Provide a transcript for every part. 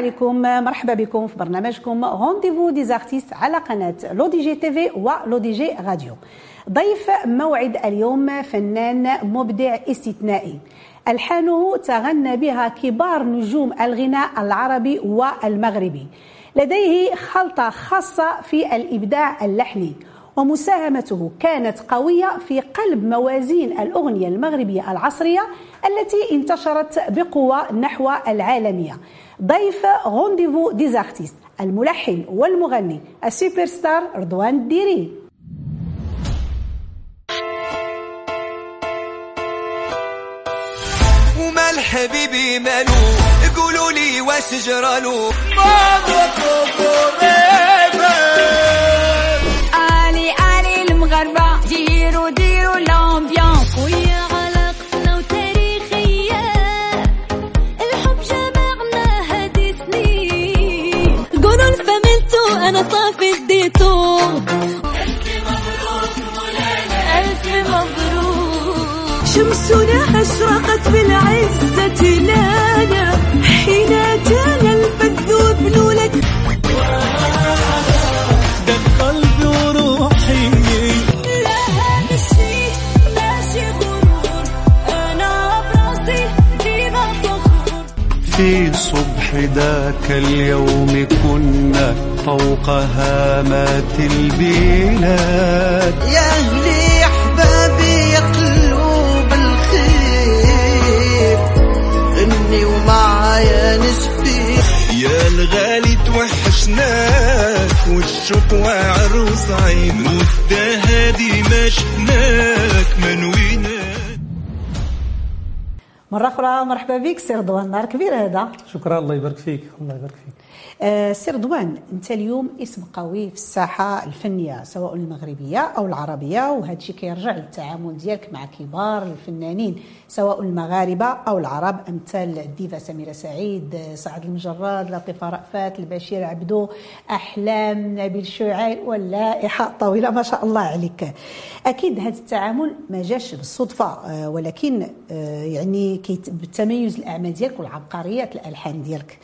عليكم مرحبا بكم في برنامجكم Rendez-vous des artistes على قناة لو دي جي تي في ولو دي جي راديو. ضيف موعد اليوم فنان مبدع استثنائي. ألحانه تغنى بها كبار نجوم الغناء العربي والمغربي. لديه خلطة خاصة في الإبداع اللحني. ومساهمته كانت قوية في قلب موازين الأغنية المغربية العصرية التي انتشرت بقوة نحو العالمية. ضيف Rendez-vous des artistes الملحن والمغني السوبر ستار رضوان الديري. حبيبي مالو قولوا لي واش جرالو؟ ما علي علي المغربة ديروا ديروا l'ambiance ويا علاقتنا وتاريخية الحب جمعنا هادي سنين قولوا الفاميلتو أنا صافي اديتو. شمسنا أشرقت بالعزة لنا حين أتانا البث بنولك ده قلبي وروحي لا هذا الشيء ماشي غرور. أنا براسي ديما فخور في صبح ذاك اليوم كنا فوق هامات البلاد. يا ومعايا نشفي يا الغالي توحشناك والشكوى عروس عين مدة هادي ما شفناك منويناك مرة أخرى مرحبا بك سي رضوان. نهار كبير هذا شكرا الله يبارك فيك الله يبارك فيك. آه، سي رضوان انت اليوم اسم قوي في الساحة الفنية سواء المغربية أو العربية وهذا الشيء كيرجع للتعامل ديالك مع كبار الفنانين سواء المغاربة أو العرب أمثال الديفا سميرة سعيد سعد المجرد لطيفة رأفات البشير عبدو أحلام نبيل شعيب واللائحة طويلة ما شاء الله عليك. أكيد هذا التعامل ما جاش بالصدفة آه، ولكن آه، يعني بالتميز الأعمال ديالك والعبقرية الألحان ديالك.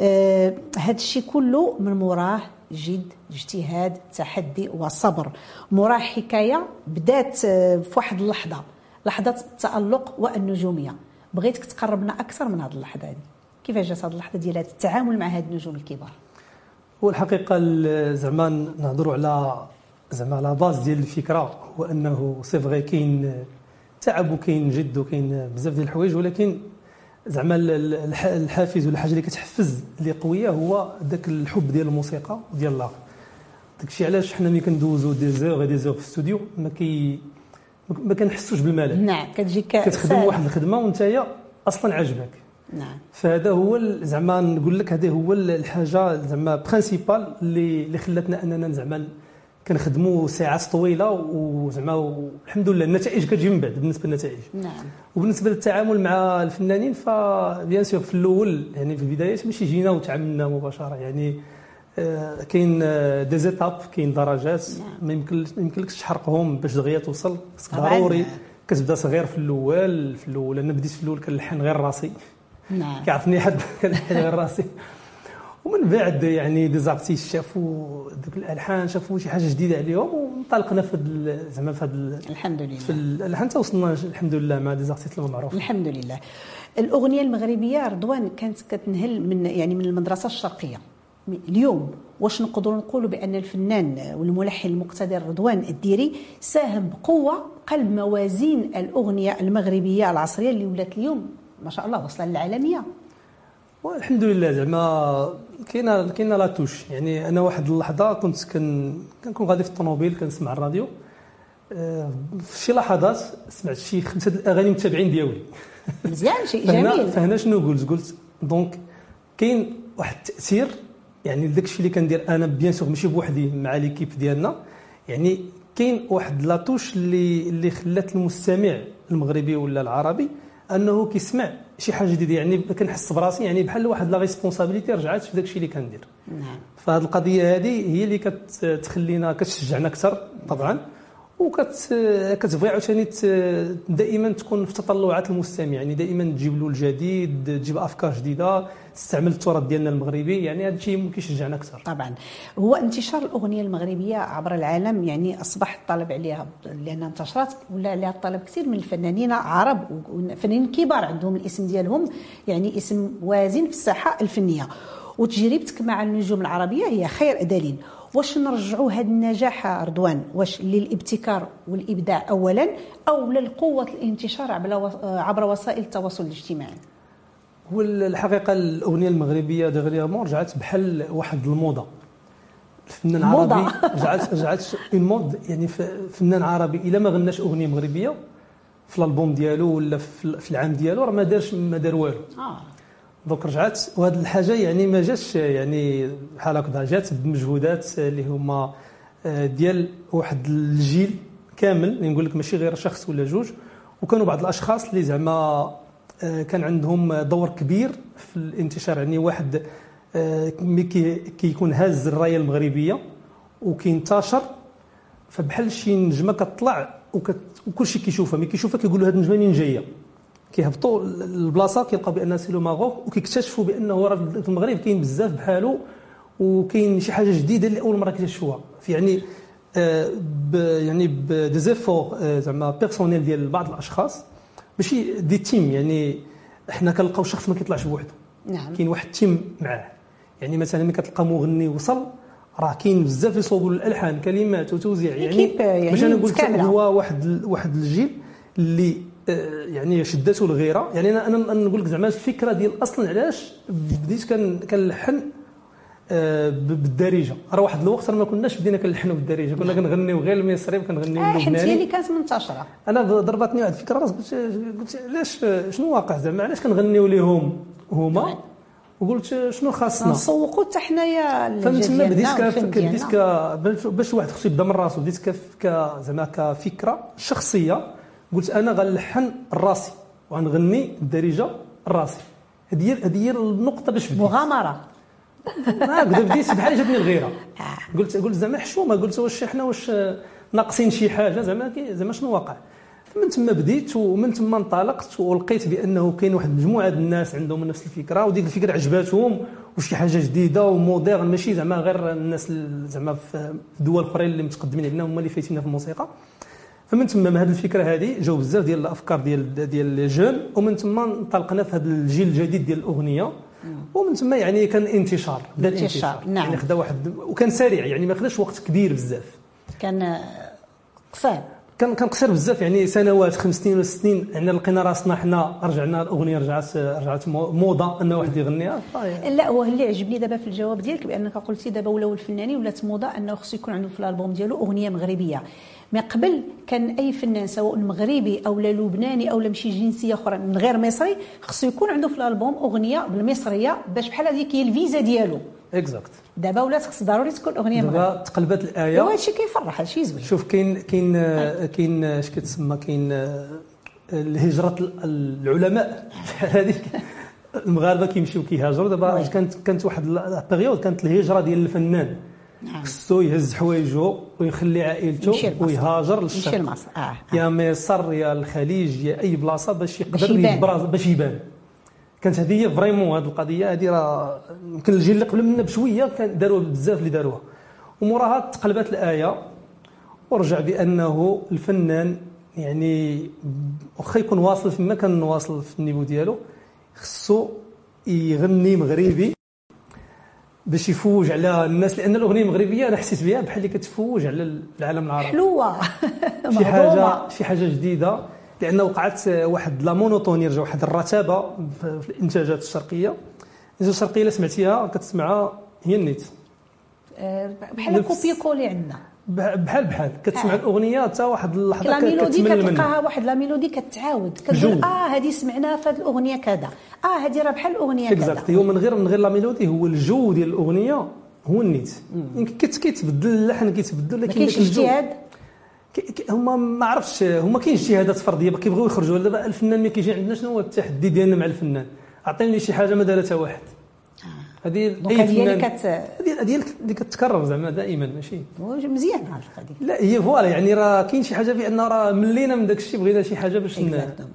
هذا الشيء كله من موراه جد اجتهاد تحدي وصبر. موراه حكاية بدات آه، في واحد اللحظة لحظة التألق والنجومية. بغيتك تقربنا أكثر من هذه اللحظة هذه كيفاش جات هذه اللحظة ديال التعامل مع هاد النجوم الكبار؟ هو الحقيقة ال- زعما نهضروا على زعما على la base ديال الفكرة هو أنه c'est vrai كاين تعب وكاين جد وكاين بزاف ديال الحوايج ولكن زعما ال- ال- الح- الحافز ولا الحاجة اللي كتحفز اللي قوية هو ذاك الحب ديال الموسيقى وديال l'art داك الشيء علاش حنا ملي كندوزو des heures des heures في الاستوديو ما كي ما كنحسوش بالملل. نعم كتجيك كتخدم. واحد الخدمة وانت أصلا عجبك نعم. فهذا هو زعما نقول لك هذا هو ال- الحاجة زعما principale اللي اللي خلاتنا أننا زعما كنخدموا ساعات طويلة وزعما والحمد لله النتائج كتجي من بعد بالنسبة للنتائج. نعم. وبالنسبة للتعامل مع الفنانين ف bien sûr في الأول يعني في البدايات ماشي جينا وتعاملنا مباشرة يعني آه، كاين آه، des étapes كاين درجات. ما يمكن يمكنلكش تحرقهم باش دغيا توصل. خصك. ضروري كتبدا صغير في الأول في الأول أنا بديت في الأول كنلحن غير راسي. نعم. كيعرفني حد كنلحن غير راسي. ومن بعد يعني des artistes شافوا دوك الألحان شافوا شي حاجة جديدة عليهم وانطلقنا في ال- زعما في ال- الحمد في لله الألحان. حتى وصلنا الحمد لله مع des artistes المعروف الحمد لله. الأغنية المغربية رضوان كانت كتنهل من يعني من المدرسة الشرقية. اليوم واش نقدروا نقولوا بأن الفنان والملحن المقتدر رضوان الديري ساهم بقوة قلب موازين الأغنية المغربية العصرية اللي ولات اليوم. ما شاء الله وصل للعالمية. والحمد لله زعما كاينة كاينة لا توش. يعني أنا واحد اللحظه كنت كن كنكون غادي في الطوموبيل كنسمع الراديو. آه، في شي لحظات سمعت شي خمسة الأغاني متابعين ديالي. مزيان شيء جميل. فهنا شنو قلت؟ قلت donc كاين واحد التأثير يعني داك الشيء اللي كندير أنا bien sûr ماشي بوحدي مع l'équipe ديالنا. يعني كاين واحد la touche اللي اللي خلات المستمع المغربي ولا العربي أنه كيسمع شي حاجة جديدة يعني كنحس براسي يعني بحال واحد la responsabilité رجعت في داك الشيء اللي كندير. نعم. فهذه القضية هذه هي اللي كتخلينا كتشجعنا أكثر طبعا وكتبغي عاوتاني دائما تكون في تطلعات المستمع يعني دائما تجيب له الجديد تجيب أفكار جديدة. تستعمل التراث ديالنا المغربي يعني هذا الشيء كيشجعنا أكثر. طبعا. هو انتشار الأغنية المغربية عبر العالم يعني أصبح الطلب عليها لأنها انتشرت ولا عليها الطلب كثير من الفنانين عرب وفنانين كبار عندهم الاسم ديالهم يعني اسم وازن في الساحة الفنية. وتجربتك مع النجوم العربية هي خير دليل. واش نرجعوا هذا النجاح رضوان واش للابتكار والإبداع اولا أو للقوة الانتشار عبر وسائل التواصل الاجتماعي؟ هو الحقيقة الأغنية المغربية dernièrement رجعت بحال واحد الموضة. الفنان موضة. عربي رجعت رجعت en mode يعني فنان عربي إلا ما غناش أغنية مغربية في الألبوم ديالو ولا في العام ديالو راه ما دارش ما دار والو. آه. donc رجعت وهذه الحاجة يعني ما جاتش يعني بحال هكذا جات بمجهودات اللي هما آه، ديال واحد الجيل كامل اللي نقول لك ماشي غير شخص ولا جوج وكانوا بعض الأشخاص اللي زعما آه، كان عندهم دور كبير في الانتشار. يعني واحد آه، ملي كي- كيكون هاز الراية المغربية وكينتشر فبحال شي نجمة كتطلع وكت... وكل شيء كيشوفها. ملي كيشوفها كيقول له هذه النجمة منين جاية. كيهبطوا البلاصة كيلقاو بأن c'est le Maroc وكيكتشفوا بانه راه في المغرب كاين بزاف بحالو وكاين شي حاجة جديدة اللي أول مرة كيكتشفوها. في يعني آه يعني ب des efforts آه زعما personnels ديال بعض الأشخاص. ماشي des teams يعني حنا كنلقاو شخص ما كيطلعش بوحده نعم. كاين واحد team معاه. يعني مثلا ملي كتلقى مغني وصل راه كاين بزاف يصوبوا الالحان كلمات وتوزيع يعني يعني باش أنا نقول لك متكاملة. هو واحد واحد الجيل اللي آه، يعني شدته الغيرة. يعني أنا أنا نقول لك زعما الفكرة ديال أصلا علاش بديت كن- كنلحن بالدارجة. راه واحد الوقت ما كناش بدينا كنلحنوا بالدارجة. كنا كنغنيو غير المصري وكنغنيو آه حيت هي اللي اللبناني كانت منتشرة. أنا ضربتني واحد الفكرة راس قلت قلت علاش شنو واقع زعما؟ علاش كنغنيو ليهم هما؟ وقلت شنو خاصنا؟ نسوقوا حتى حنايا تما بديت بديت باش- واحد خصو يبدا من راسو. بديت زعما كفكرة شخصية. قلت أنا غنلحن راسي وغنغني الدارجه راسي هذه هي هذه هي النقطة باش بديت. مغامرة. هكذا بديت بحال جاتني الغيرة. قلت قلت زعما حشومه قلت واش حنا واش ناقصين شي حاجة زعما زعما شنو واقع؟ من تما بديت ومن تما انطلقت ولقيت بأنه كاين واحد المجموعه ديال الناس عندهم نفس الفكرة وديك الفكرة عجباتهم وشي حاجة جديدة و moderne ماشي زعما غير الناس ال- زعما في دول آخرين اللي متقدمين علينا هما اللي فايتيننا في الموسيقى. فمن تما من هذه الفكرة هذه جاو بزاف ديال الأفكار ديال ديال les jeunes ومن تما انطلقنا في هذا الجيل الجديد ديال الأغنية. ومن تما يعني كان انتشار بدا انتشار، الانتشار نعم. يعني خدا واحد وكان سريع يعني ما خداش وقت كبير بزاف. كان قصير. كان كان قصير بزاف يعني سنوات خمس سنين ولا سنين يعني لقينا راسنا حنا رجعنا الأغنية رجعت رجعت مو- موضة أن واحد يغنيها. لا هو اللي عجبني دابا في الجواب ديالك بأنك قلتي دابا ولاو الفنانين ولات موضة أنه خصو يكون عنده في الألبوم ديالو أغنية مغربية. من قبل كان أي فنان سواء مغربي أو لا لبناني أو لا مشي جنسية أخرى من غير مصري خصو يكون عنده في الألبوم أغنية بالمصرية باش بحال هذيك هي الفيزا ديالو. exact دابا ولات خص ضروري تكون أغنية دابا تقلبت وهذا الآية. الشيء كيفرح هادشي زوين. شوف كاين كاين كاين اش كتسمى كاين الهجرة العلماء. هذيك المغاربة كيمشيو كيهاجروا. دابا. كانت كانت واحد ال période كانت الهجرة ديال الفنان. نعم. خصو يهز حوايجو ويخلي يمشي عائلته. ويهاجر يمشي للشرق لمصر آه, آه. يا مصر يا الخليج يا أي بلاصة باش يقدر. يبرز باش يبان كانت هذه هي vraiment هذه القضية هذه راه يمكن الجيل اللي قبل منا بشوية كان داروها بزاف اللي داروها وموراها تقلبت الآية ورجع بأنه الفنان يعني واخا يكون واصل فيما كان واصل في ال niveau ديالو خصو يغني مغربي باش يفوج على الناس لأن الأغنية المغربية أنا حسيت بها بحال اللي كتفوج على العالم العربي. حلوة. شي حاجة. شي حاجة جديدة لأن وقعت واحد la monotonie رجع واحد الرتابة في الإنتاجات الشرقية. الانتاجات الشرقية اللي سمعتيها كتسمعها هي النيت. آه، بحال كوبي كولي عندنا. بحال بحال. كتسمع آه. الأغنية حتى واحد اللحظة لا ميلودي كتلقاها واحد لا ميلودي كتعاود. كتقول. آه هذه سمعناها في هذه الأغنية كذا. آه هذه راه بحال الاغنيه كذا. exact هو من غير من غير la mélodie هو الجو ديال الأغنية هو النيت. كيت- كيتبدل اللحن كيتبدل ما لكن كاينش داك الجو اجتهاد؟ هما ما عرفتش هما كاين اجتهادات فردية كيبغيو يخرجوا. دابا الفنان ملي كيجي عندنا شنو هو التحدي ديالنا مع الفنان؟ عطيني شي حاجة ما دارها حتى واحد. هذه هذه كت هذه اللي كتكرر زعما دائما ماشي؟ مزيان الحلقة دي لا هي voilà يعني راه كاين شي حاجة بأن راه ملينا من داك الشيء بغينا شي حاجة باش.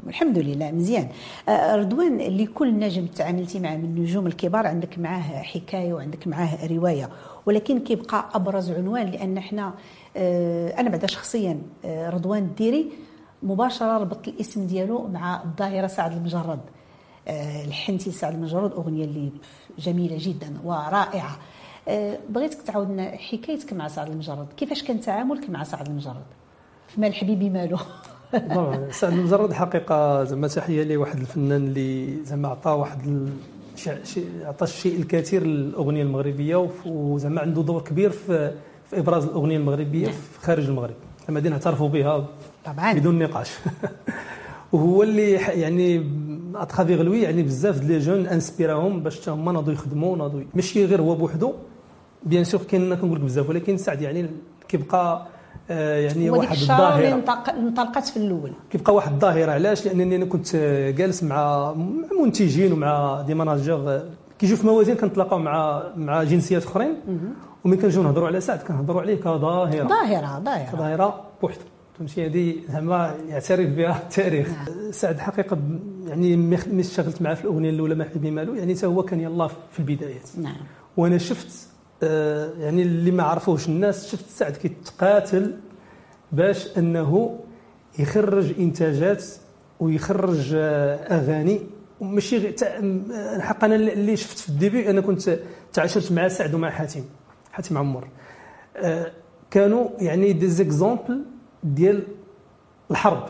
الحمد لله مزيان. رضوان لكل نجم تعاملتي معه من النجوم الكبار عندك معاه حكاية وعندك معاه رواية. ولكن كيبقى أبرز عنوان لأن إحنا آه، أنا بعدا شخصيا رضوان الديري مباشرة ربطت الاسم ديالو مع الظاهره سعد المجرد. لحنتي سعد المجرد أغنية اللي جميلة جدا ورائعة. آه، بغيتك تعاود لنا حكايتك مع سعد المجرد. كيفاش كان تعاملك مع سعد المجرد؟ في مال حبيبي مالو طبعا سعد المجرد حقيقة زعما تحية ليه واحد الفنان اللي زعما عطى واحد عطى الشيء الكثير للأغنية المغربية وزعما عنده دور كبير في في إبراز الأغنية المغربية في خارج المغرب. زعما دي نعترفوا بها طبعا. بدون نقاش. وهو اللي يعني à travers lui يعني بزاف ديال les jeunes inspirاهم باش حتى هما ناضوا يخدموا ناضوا ماشي غير هو بوحدو. bien sûr كاين كنقول لك بزاف ولكن سعد يعني كيبقى آه، يعني واحد الظاهرة. انطلق- انطلقت في الأول. كيبقى واحد الظاهرة علاش؟ لأنني أنا كنت جالس مع منتجين ومع des managers كيجيو في موازين كنتلاقاو مع مع جنسيات أخرين. ومن كنجيو نهضروا على سعد كنهضروا عليه كظاهرة. ظاهرة ظاهرة. ظاهره بوحدو. فهمتي هذه زعما يعترف بها التاريخ. سعد حقيقة يعني ملي اشتغلت معاه في الأغنية الأولى ما حبيبي مالو يعني حتى هو كان يلاه في البدايات. نعم. وأنا شفت آه، يعني اللي ما عرفوش الناس شفت سعد كيتقاتل باش أنه يخرج إنتاجات ويخرج آه، أغاني. ماشي غير الحق أنا اللي شفت في الديبي أنا كنت تعاشرت مع سعد ومع حاتم حاتم عمر. آه، كانوا يعني دي زيكزامبل ديال الحرب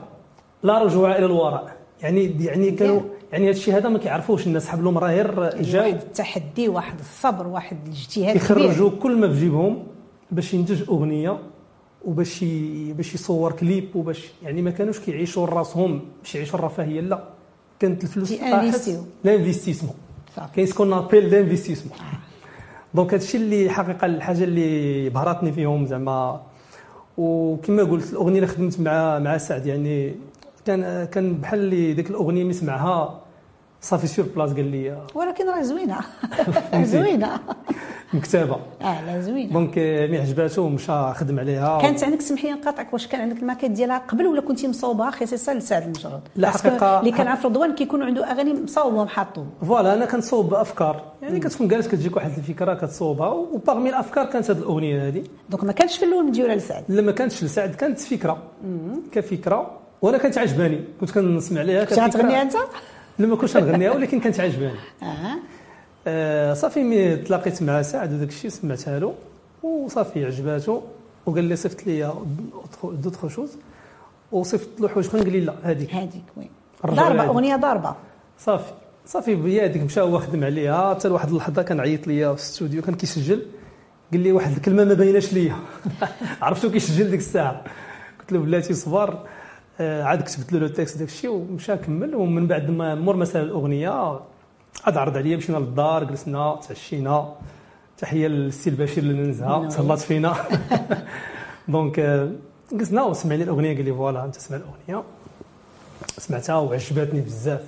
لا رجوع إلى الوراء. يعني يعني كانوا يعني هذا الشيء هذا ما كيعرفوش الناس. حب لهم راه غير جاو واحد التحدي واحد الصبر واحد الاجتهاد كبير. يخرجوا كل ما في جيبهم باش ينتج أغنية وباش باش يصور كليب وباش يعني ما كانوش كيعيشوا راسهم باش يعيشوا الرفاهية لا. كانت الفلوس. l'investissement. صافي. كاين ce qu'on appelle l'investissement donc هادشي اللي حقيقة الحاجة اللي بهرتني فيهم زعما وكما قلت الأغنية اللي خدمت مع مع سعد يعني كان كان بحال اللي ديك الأغنية اللي سمعها صافي sur place قال لي ولكن راه زوينة. زوينة. مكتبة. آه لا زوينة. donc mais عجباتو ومشى خدم عليها. كانت عندك سمحي لي نقاطعك واش كان عندك الماكيت ديالها قبل ولا كنتي مصوبها خصيصا لسعد المجرد. لا، حقيقة- اللي كنعرف رضوان كيكونوا عنده أغاني مصوبهم حاطهم voilà أنا كنصوب بافكار يعني كتكون جالس كتجيك واحد الفكرة كتصوبها وباغمي الأفكار كانت هذه الأغنية هذه donc ما كانش في الأول مديوره لسعد. لما كانتش لسعد كانت فكرة. كفكرة. وأنا كانت عجباني. كنت كنسمع ليها كنت غتغنيها أنت؟ لما كنتش نغنيها ولكن كانت عجباني. آه. آه صافي mais تلاقيت مع سعد وداك الشيء سمعتها له وصافي عجباتو وقال لي صيفط لي d'autres choses وصيفط له حوايج اخرين قال لي لا هذيك هذيك وين ضربة. أغنية ضربة. صافي. صافي هي هذيك مشى هو خدم عليها حتى لواحد اللحظة كان عيط ليا في الاستوديو كان كيسجل. قال لي واحد الكلمة ما بايناش ليا. عرفتو كيسجل ديك الساعة. قلت له بلاتي صبر. عاد كتبت له ال texte داك الشيء ومشى كمل ومن بعد ما مور سال الأغنية عاد عرض عليا مشينا للدار جلسنا تعشينا. تحية للسي البشير اللي ننزها تهلاط فينا. donc آه، جلسنا وسمعني الأغنية قال لي voilà أنت سمع الأغنية. سمعتها وعجبتني بزاف.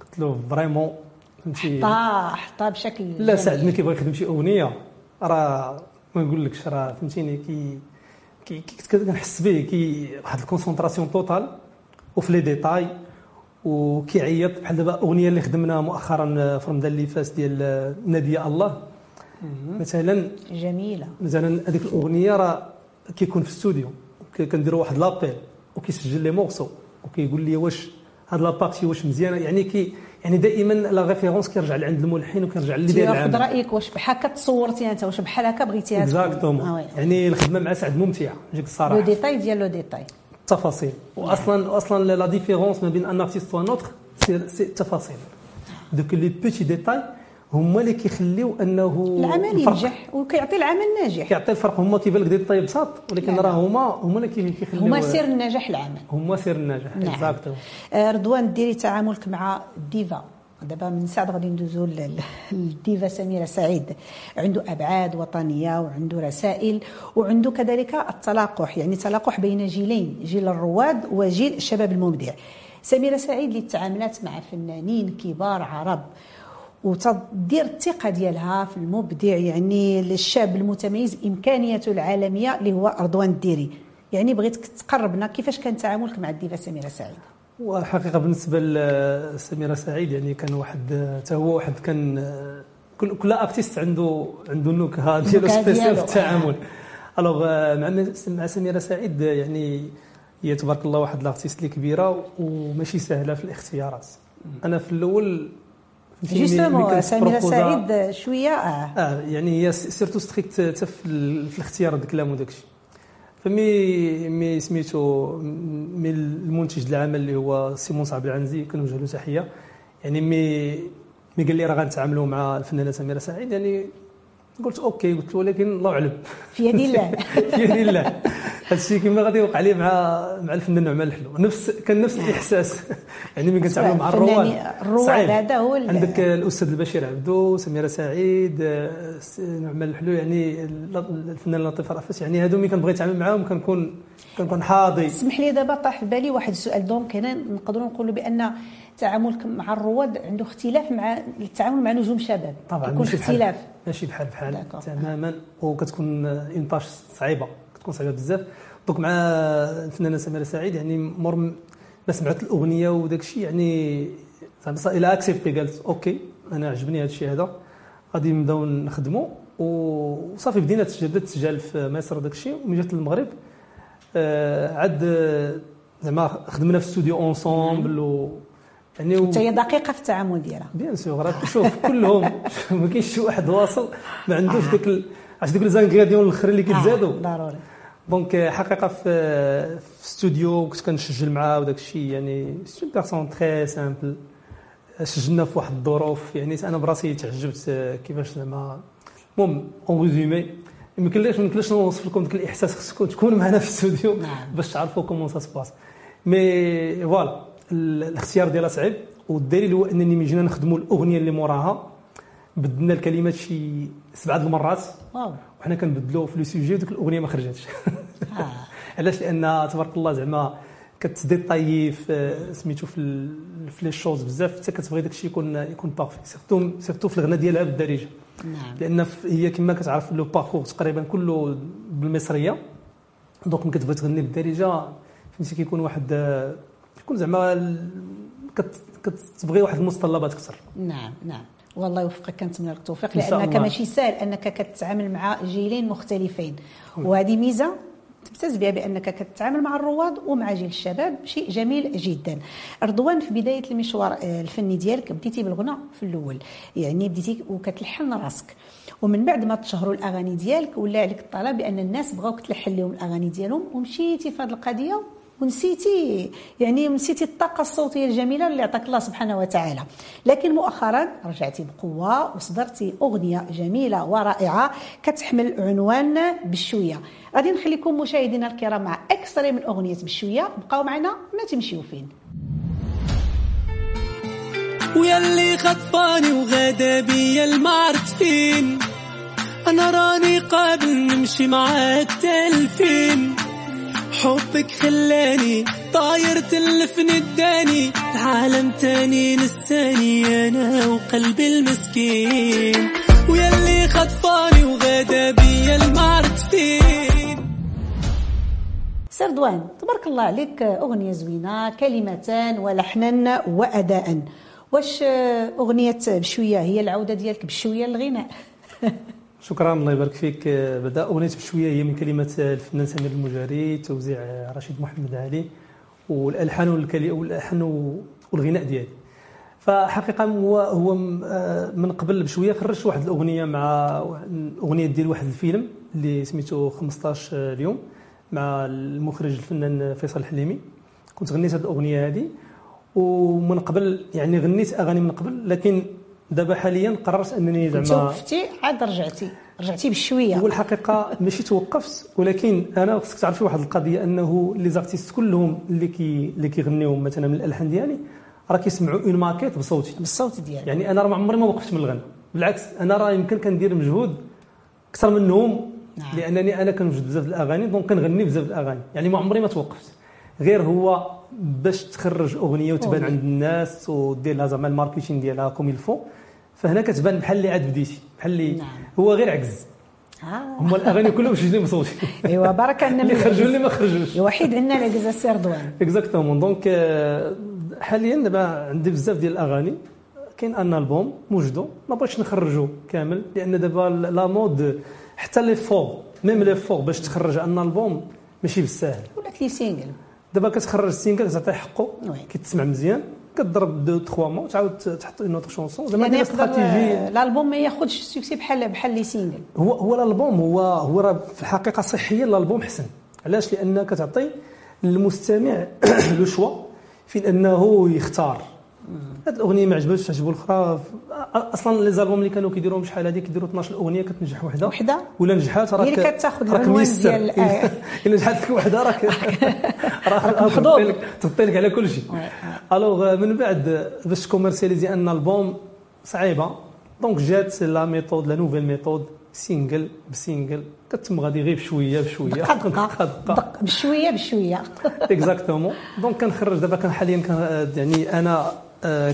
قلت له vraiment فهمتي حطها حطها بشكل لا. سعد ملي كيبغي يخدم شي أغنية. راه ما نقولكش راه فهمتيني كي كي كي كنحس به كي واحد ال concentration totale وفي les détails وكيعيط بحال دابا أغنية اللي خدمنا مؤخرا في رمضان اللي فات ديال ناديه الله. مثلا جميلة. مثلا هذيك الأغنية راه كيكون في الاستوديو كنديروا واحد l'appel وكيسجل لي morceau وكيقول لي واش هاد la partie واش مزيانة. يعني كي يعني دائما la référence كيرجع لعند الملحن وكيرجع للي داير العمل. رأيك واش بحال هكا تصورتي أنت واش بحال هكا بغيتيها تكون؟ exactement آه. يعني الخدمة مع سعد ممتعة نجيك لو الصراحه détail ديال le détail التفاصيل. واصلا أصلا la différence ما بين un artiste و un autre c'est التفاصيل. دوك les petits détails هما اللي كيخليو أنه العمل. ينجح وكيعطي العمل ناجح. كيعطي الفرق. هما كيبان لك détail بساط ولكن لا، راه. هما هما اللي كي- كيخليو هما سر النجاح العمل. هما سر النجاح نعم. exactement آه، رضوان ديري تعاملك مع الديفا دابا من سعد غادي ندوزو لل- للديفا سميرة سعيد. عنده أبعاد وطنية وعنده رسائل وعنده كذلك التلاقح يعني تلاقح بين جيلين جيل الرواد وجيل الشباب المبدع. سميرة سعيد اللي تعاملات مع فنانين كبار عرب. وتدير الثقة ديالها في المبدع يعني الشاب المتميز إمكانياته العالمية اللي هو رضوان الديري. يعني بغيتك تقربنا كيفاش كان تعاملك مع الديفا سميرة سعيد؟ والحقيقة بالنسبة لسميره سعيد يعني كان واحد حتى هو واحد كان كل كل artiste عنده عنده النكهه ديالو spéciale. في التعامل. alors مع مع سميرة سعيد يعني هي تبارك الله واحد l'artiste اللي كبيرة وماشي سهلة في الاختيارات. أنا في الأول justement سميره سعيد شوية. آه. آه يعني هي surtout stricte حتى في الاختيار ديك الكلام وداك الشيء فمي مي سميتو مي المنتج العمل اللي هو سيمون صعب العنزي كنوجه له تحية. يعني ملي ملي قال لي راه غنتعاملوا مع الفنانة سميرة سعيد. يعني قلت OK قلت له ولكن الله أعلم. في يد الله. في يد الله. هذا الشيء كما غادي يوقع لي مع مع الفنان نعمان الحلو. نفس كان نفس الإحساس. يعني ملي كنتعاملوا مع الرواد الرواد. هذا هو عندك الأستاذ البشير عبدو سميرة سعيد نعمان الحلو يعني ال- الفنان لطيف رأفت. يعني هادو ملي كنبغي نتعامل معاهم كنكون كنكون حاضي. اسمح لي دابا طاح في بالي واحد السؤال. donc هنا نقدروا نقولوا بأن تعاملك مع الرواد عنده اختلاف مع التعامل مع نجوم شباب. طبعا يكون اختلاف. ماشي بحال بحال. تماما وكتكون une tâche صعيبة. كتكون صعيبة بزاف. donc مع الفنانة سميرة سعيد يعني مور م- ما سمعت الأغنية وداك الشيء يعني زعما elle a accepté قالت OK أنا عجبني هذا الشيء هذا غادي نبداو نخدموا وصافي بدينا تسجيل بدات تسجيل في مصر وداك الشيء وملي جات للمغرب آه، عاد آه، زعما خدمنا في الاستوديو ensemble و يعني و- هي دقيقة في التعامل ديالها. bien sûr راه شوف كلهم. ما كاينش شي واحد واصل ما عندوش داك ال- عرفت دوك les ingrédients الاخرين اللي كيتزادوا. آه، ضروري. donc حقيقة في في استوديو كنت كنسجل معاه وداك الشيء يعني c'est personne très simple سجلنا في واحد الظروف يعني أنا براسي تعجبت آه، كيفاش زعما. المهم en résumé ما يمكنليش ما يمكنليش نوصف لكم ذاك الإحساس خصكم تكونوا معنا في الاستوديو نعم. باش تعرفوا comment ça se passe mais voilà ال- الاختيار ديالها صعيب والدليل هو أنني ملي جينا نخدموا الأغنية اللي موراها. بدلنا الكلمات شي سبعة المرات. وحنا كنبدلوا في le sujet وديك الأغنية ما خرجتش. آه. علاش؟ لأن تبارك الله زعما كت détailler في سميتو في في les choses بزاف حتى كتبغي داك الشيء يكون يكون parfait surtout surtout في الغنى ديالها بالدارجة. نعم. لأن هي كما كتعرف le parcours تقريبا كله بالمصرية. donc ملي كتبغي تغني بالدارجة فهمتي كيكون واحد كيكون زعما كتبغي واحد المتطلبات أكثر. نعم نعم. والله يوفقك كنتمنى لك التوفيق لأنك. ماشي سهل أنك كتعامل مع جيلين مختلفين. وهذه ميزة تمتاز بها بأنك كتعامل مع الرواد ومع جيل الشباب شيء جميل جدا. رضوان في بداية المشوار آه، الفني ديالك بديتي بالغنى في الأول. يعني بديتي وكتلحن راسك. ومن بعد ما تشهروا الأغاني ديالك ولا عليك الطلب بأن الناس بغاوك تلحن لهم الأغاني ديالهم ومشيتي في هذه القضية ونسيتي يعني نسيتي الطاقة الصوتية الجميلة اللي عطاك الله سبحانه وتعالى. لكن مؤخرا رجعتي بقوة وصدرتي أغنية جميلة ورائعة كتحمل عنوان بالشوية. غادي نخليكم مشاهدينا الكرام مع اكستري من أغنية بالشوية. بقاو معنا ما تمشيو فين. ويلي خطفاني وغدا بيا المعرض فين أنا راني قابل نمشي معاك تلفين حبك خلاني طاير تلفني اداني عالم تاني نساني أنا وقلبي المسكين. ويلي خطفاني وغدا بيا المعرض فين؟ سير دوان تبارك الله عليك أغنية زوينة كلمتان ولحنا واداء. واش أغنية بشوية هي العودة ديالك بشوية للغناء؟ شكرا الله يبارك فيك بدا أغنية بشوية هي من كلمات الفنان سمير المجاري توزيع رشيد محمد علي والألحان والألحان والغناء ديالي. فحقيقة هو هو من قبل بشوية خرجت واحد الأغنية مع أغنية ديال واحد الفيلم اللي سميتو 15 اليوم مع المخرج الفنان فيصل الحليمي. كنت غنيت هذه الأغنية هذه ومن قبل يعني غنيت أغاني من قبل لكن دابا حاليا قررت انني زعما توقفتي عاد رجعتي. رجعتي بشوية. هو الحقيقة ماشي توقفت ولكن أنا خصك تعرفي واحد القضية أنه les artistes كلهم اللي كي اللي كيغنيو مثلا من الألحان ديالي راه كيسمعوا une maquette بصوتي. بالصوت ديالك يعني أنا راه ما عمري ما وقفت من الغنى بالعكس أنا راه يمكن كندير مجهود أكثر منهم نعم. لأنني أنا كنوجد بزاف الأغاني donc كنغني بزاف الأغاني. يعني ما عمري ما توقفت. غير هو باش تخرج أغنية وتبان. عند الناس ودير لها زعما ال marketing ديالها comme il faut فهنا كتبان بحال اللي عاد بديتي بحال اللي نعم. هو غير عجز. آه. هما الأغاني كلهم مسجلين بصوتي ايوا بركه أن اللي خرجوا اللي ما خرجوش. الوحيد عندنا العكزه سي رضوان exactement donc حاليا دابا عندي بزاف ديال الأغاني. كاين un album موجدو ما بغيتش نخرجو كامل لأن دابا la mode حتى l'effort même l'effort باش تخرج un album ماشي بالساهل ولات les singles دابا كتخرج single تعطيه حقه. كيتسمع مزيان. كضرب دو تخوا مو؟ تعاود تحط une autre chanson زعما يعني يقدر استراتيجي الالبوم ما ياخذش ال succès بحال بحال les singles هو هو الالبوم هو هو راه في الحقيقة صحيا الالبوم حسن. علاش؟ لأن كتعطي للمستمع لو شوا في أنه يختار. هاد الأغنية ما عجبتش تعجبو الأخرى. أصلا لي زالبوم اللي كانوا كيديروهم شحال هادي كيديروا 12 اغنيه كتنجح وحدة. وحدة؟ ولا نجحات راك هي اللي كتاخد راك العنوان. ديال. إلا نجحت لك وحدة راك راك محظوظ. تغطي لك على كل شيء. ألوغ من بعد باش تكوميرسياليزي أن البوم صعيبة donc جات la méthode la nouvelle méthode single ب single. كتم غادي غير بشوية بشوية. دقة دقة. دق بشوية بشوية. exactement donc كنخرج دابا كان حاليا يعني أنا آه،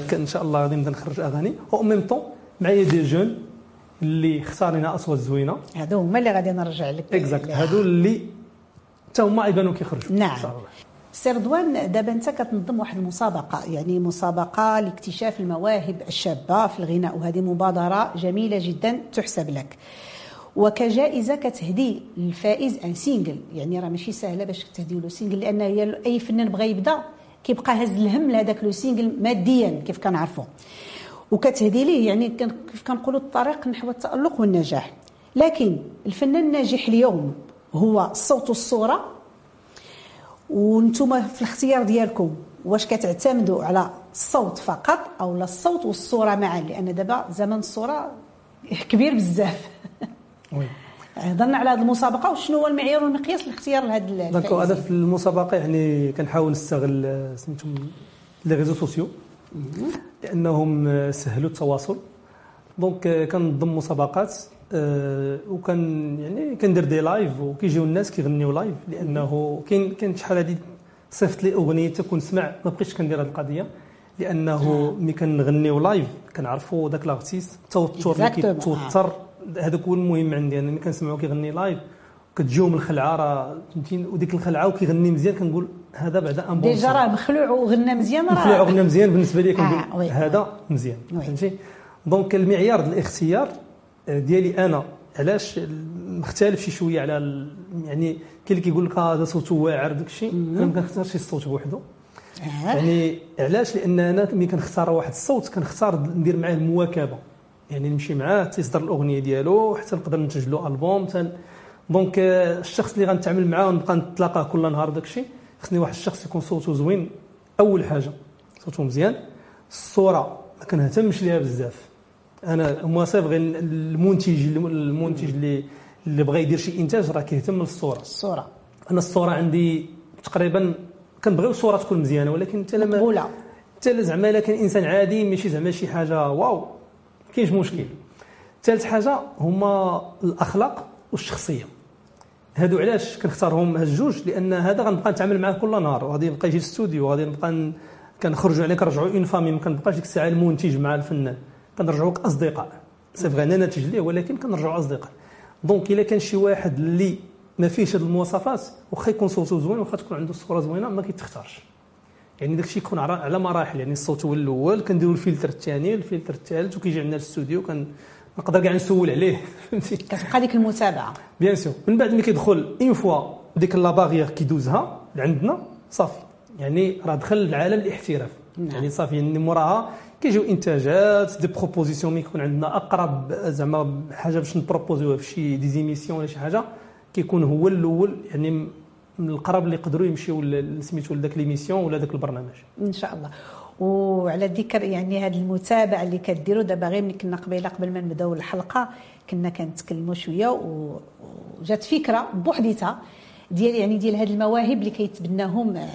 كان إن شاء الله غادي نبدأ نخرج أغاني. au même temps معايا des jeunes اللي اختارينا اصوات زوينه هادو هما اللي غادي نرجع لك. exacte. هادو اللي حتى هما يبانوا كيخرجوا. نعم. ان شاء الله. سي رضوان دابا أنت كتنظم واحد المسابقة يعني مسابقة لاكتشاف المواهب الشابة في الغناء وهذه مبادرة جميلة جدا تحسب لك. وكجائزة كتهدي للفائز un single يعني راه ماشي سهلة باش تهدي له single لأن هي أي فنان بغى يبدأ كيبقى هز الهم لهذاك le single ماديا كيف كنعرفوا وكتهدي ليه يعني كيف كنقولوا الطريق نحو التألق والنجاح. لكن الفنان الناجح اليوم هو الصوت والصورة وأنتم في الاختيار ديالكم واش كتعتمدوا على الصوت فقط أو لا الصوت والصورة معا؟ لأن دابا زمن الصورة كبير بزاف. هضرنا على هذه المسابقة وشنو هو المعيار والمقياس لاختيار هذا donc هذا في المسابقة يعني كنحاول نستغل آه، سميتهم les réseaux sociaux لأنهم آه، سهلوا التواصل. donc آه، كنظم مسابقات وكان يعني كندير des lives وكيجيو الناس كيغنيو live لأنه كاين كاين شحال هادي صيفط لي أغنية تكون سمع ما بقيتش كندير هذه القضية لأنه ملي كنغنيو live كنعرفوا ذاك l'artiste التوتر اللي. كيتوتر. هذاك هو المهم عندي. أنا ملي كنسمعو كيغني live كتجيهم الخلعة راه فهمتيني؟ وديك الخلعة وكيغني مزيان كنقول هذا بعدا un bon déjà راه مخلوع وغنى مزيان راه مخلوع غنى مزيان بالنسبة لي آه، كنقول oui. هذا مزيان. فهمتي؟ donc المعيار ديال الاختيار آه، ديالي أنا علاش؟ مختلف شي شوية على يعني كاين اللي كيقول لك آه، هذا صوته واعر داك الشيء. أنا ما كنختارش الصوت بوحده آه. يعني علاش؟ لأن أنا ملي كنختار واحد الصوت كنختار ندير معاه المواكبة. يعني نمشي معاه تيصدر الأغنية ديالو حتى نقدر ننتج له ألبوم. تن... دونك الشخص اللي غنتعامل معاه ونبقى نتلاقاه كل نهار داك الشيء خصني واحد الشخص يكون صوته زوين. أول حاجة صوته مزيان. الصورة ما كنهتمش ليها بزاف. أنا هو صافي المنتج المنتج اللي اللي بغى يدير شي إنتاج راه كيهتم للصوره الصورة. أنا الصورة عندي تقريبا كنبغيو الصورة تكون مزيانة ولكن حتى لما. حتى زعما إلا كان إنسان عادي ماشي زعما شي حاجة waouh. كاينش مشكل. ثالث حاجة هما الأخلاق والشخصية. هادو علاش كنختارهم هاد الجوج لأن هذا غنبقى نتعامل معاه كل نهار. وغادي يبقى يجي للاستوديو وغادي نبقى كنخرجوا عليه كنرجعوا une famille ما كنبقاش ديك الساعة المنتج مع الفنان. كنرجعوا كاصدقاء c'est vrai أنا ناتج ليه ولكن كنرجعوا أصدقاء. donc إلا كان شي واحد اللي ما فيهش هاد المواصفات واخا يكون صوته زوين واخا تكون عنده الصورة زوينة ما كيتختارش. يعني داك الشيء يكون على مراحل. يعني الصوت هو الأول كنديروا الفلتر الثاني الفلتر الثالث وكيجي عندنا الاستوديو كن نقدر كاع نسول عليه. فهمتي كتبقى ديك المتابعة. bien sûr من بعد ملي كيدخل une fois ديك la barrière كيدوزها لعندنا صافي. يعني راه دخل لعالم الاحتراف. نعم. يعني صافي يعني موراها كيجيو إنتاجات des propositions ملي يكون عندنا أقرب زعما حاجة باش نبروبوزيوها في شي des émissions ولا شي حاجة كيكون هو الأول يعني من القرب اللي يقدروا يمشيو ل- سميتو لذاك l'émission ولا ذاك البرنامج. إن شاء الله. وعلى ذكر يعني هذه المتابعه اللي كديروا دابا غير ملي كنا قبيلة قبل ما نبداو الحلقة كنا كنتكلموا شوية وجات فكرة بوحديتها ديال يعني ديال هذه المواهب اللي كيتبناهم آه،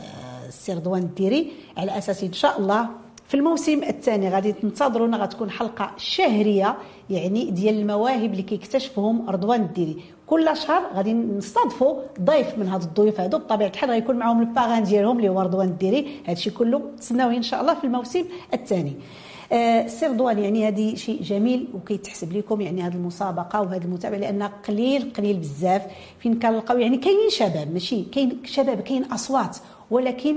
السي رضوان الديري. على أساس إن شاء الله في الموسم الثاني غادي تنتظرونا غتكون حلقة شهرية يعني ديال المواهب اللي كيكتشفهم رضوان الديري. كل شهر غادي نستضفوا ضيف من هاد الضيوف هادو بطبيعة الحال غيكون معاهم ال parrain ديالهم اللي هو رضوان الديري هادشي كله تسناوه إن شاء الله في الموسم الثاني. آه، سي رضوان يعني هذه شيء جميل وكيتحسب لكم يعني هذه المسابقة وهذه المتابعة لأن قليل قليل بزاف. فين كنلقاو يعني كاينين شباب ماشي كاين شباب كاين أصوات ولكن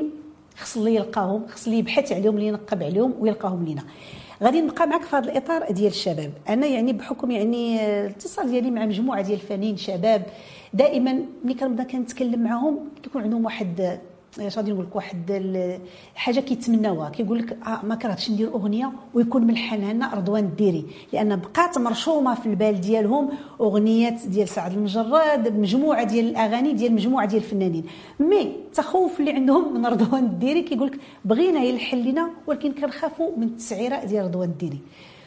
خص اللي يلقاهم خص اللي يبحث عليهم اللي ينقب عليهم ويلقاهم لينا. غادي نبقى معك في هذا الإطار ديال الشباب. أنا يعني بحكم يعني الاتصال ديالي مع مجموعة ديال الفنانين شباب دائما ملي كنبدا كنتكلم معاهم كيكون عندهم واحد غادي نقول لك؟ واحد حاجة كيتمناوها. كيقول لك آه ما كرهتش ندير أغنية ويكون ملحنها لنا رضوان الديري. لأن بقات مرشومة في البال ديالهم أغنيات ديال سعد المجرد مجموعة ديال الأغاني ديال مجموعة ديال الفنانين. مي التخوف اللي عندهم من رضوان الديري كيقول لك بغينا يلحن لنا ولكن كنخافوا من التسعيرة ديال رضوان الديري.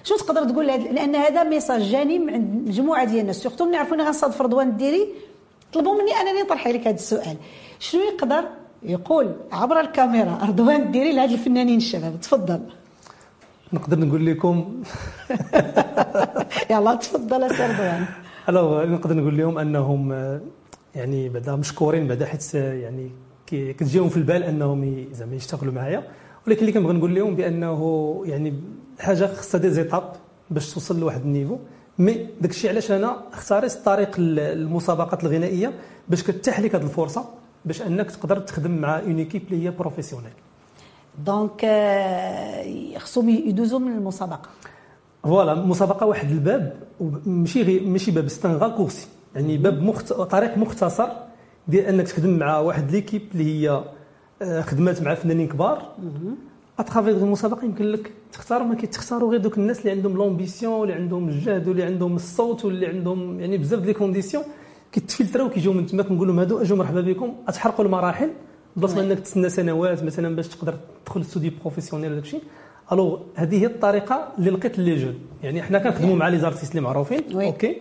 شنو تقدر تقول لأن هذا message جاني من عند مجموعة ديال الناس. surtout ملي عرفوني غنصادف رضوان الديري طلبوا مني أنني نطرح عليك هذا السؤال. شنو يقدر يقول عبر الكاميرا رضوان الديري لهاد الفنانين الشباب تفضل. نقدر نقول لكم يلا تفضل سي رضوان alors نقدر نقول لهم أنهم آه، يعني بعدا مشكورين بعدا حيت آه، يعني كتجيهم في البال أنهم زعما يشتغلوا معايا. ولكن اللي كنبغي نقول لهم بأنه يعني حاجة خصها des étapes باش توصل لواحد ال niveau. mais داك الشيء علاش أنا اختاريت طريق ال- المسابقات الغنائية باش كتتاح لك هذه الفرصة. باش أنك تقدر تخدم مع une équipe اللي هي professionnelle donc خصهم يدوزوا من المسابقة. voilà مسابقة واحد الباب ماشي غير ماشي باب c'est un raccourci. يعني باب مخت... طريق مختصر ديال أنك تخدم مع واحد l'équipe اللي هي آه، خدمات مع فنانين كبار. à travers المسابقه يمكن لك تختار ما كيتختاروا غير دوك الناس اللي عندهم l'ambition واللي عندهم الجهد واللي عندهم الصوت واللي عندهم يعني بزاف ديال conditions كيتفلتراو كيجيو من تما كنقول لهم هادو أجيوا مرحبا بكم أتحرقوا المراحل. بلاصه ما إنك تسنى سنوات مثلا باش تقدر تدخل ال studio professionnel وداك الشيء. alors هذه هي الطريقة اللي لقيت les jeunes. يعني حنا كنخدموا مع les artistes اللي معروفين oui. OK؟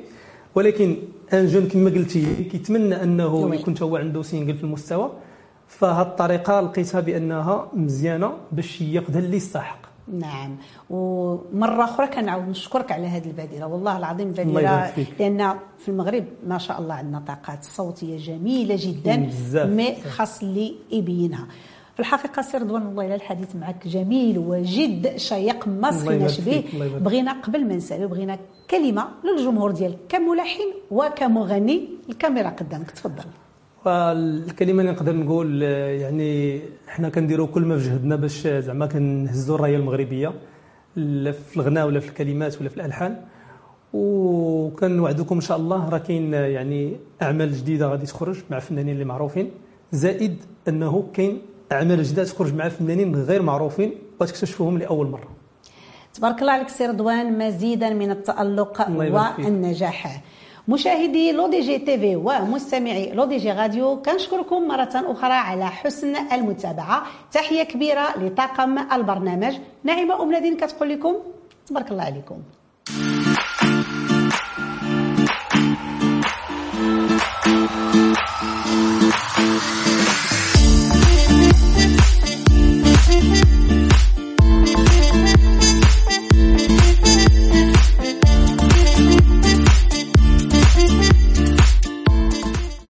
ولكن un jeune كما قلتي كيتمنى أنه. يكون هو عنده single في المستوى. فهاد الطريقة لقيتها بأنها مزيانة باش يقدر اللي يستحق. نعم. ومرة أخرى كنعاود نشكرك على هذه البادرة. والله العظيم بادرة. لأن في المغرب ما شاء الله عندنا طاقات صوتية جميلة جدا. mais خاص اللي يبينها في الحقيقة سي رضوان والله إلا الحديث معك جميل وجد شيق ما سخيناش به بغينا قبل ما نسألو بغينا كلمة للجمهور ديالك كملحن وكمغني. الكاميرا قدامك تفضل. فالكلمه اللي نقدر نقول يعني حنا كنديروا كل ما في جهدنا باش زعما كنهزوا الراية المغربية لا في الغناء ولا في الكلمات ولا في الألحان. وكنوعدكم إن شاء الله راه كاين يعني أعمال جديدة غادي تخرج مع فنانين اللي معروفين. زائد أنه كاين أعمال جديدة تخرج مع فنانين غير معروفين وتكتشفوهم لأول مرة. تبارك الله عليك سي رضوان مزيدا من فيك. والنجاح. مشاهدي لو دي جي TV ومستمعي لو دي جي راديو كنشكركم مرة أخرى على حسن المتابعة تحية كبيرة لطاقم البرنامج نعيمة أم لدين كتقول لكم تبارك الله عليكم Thank you.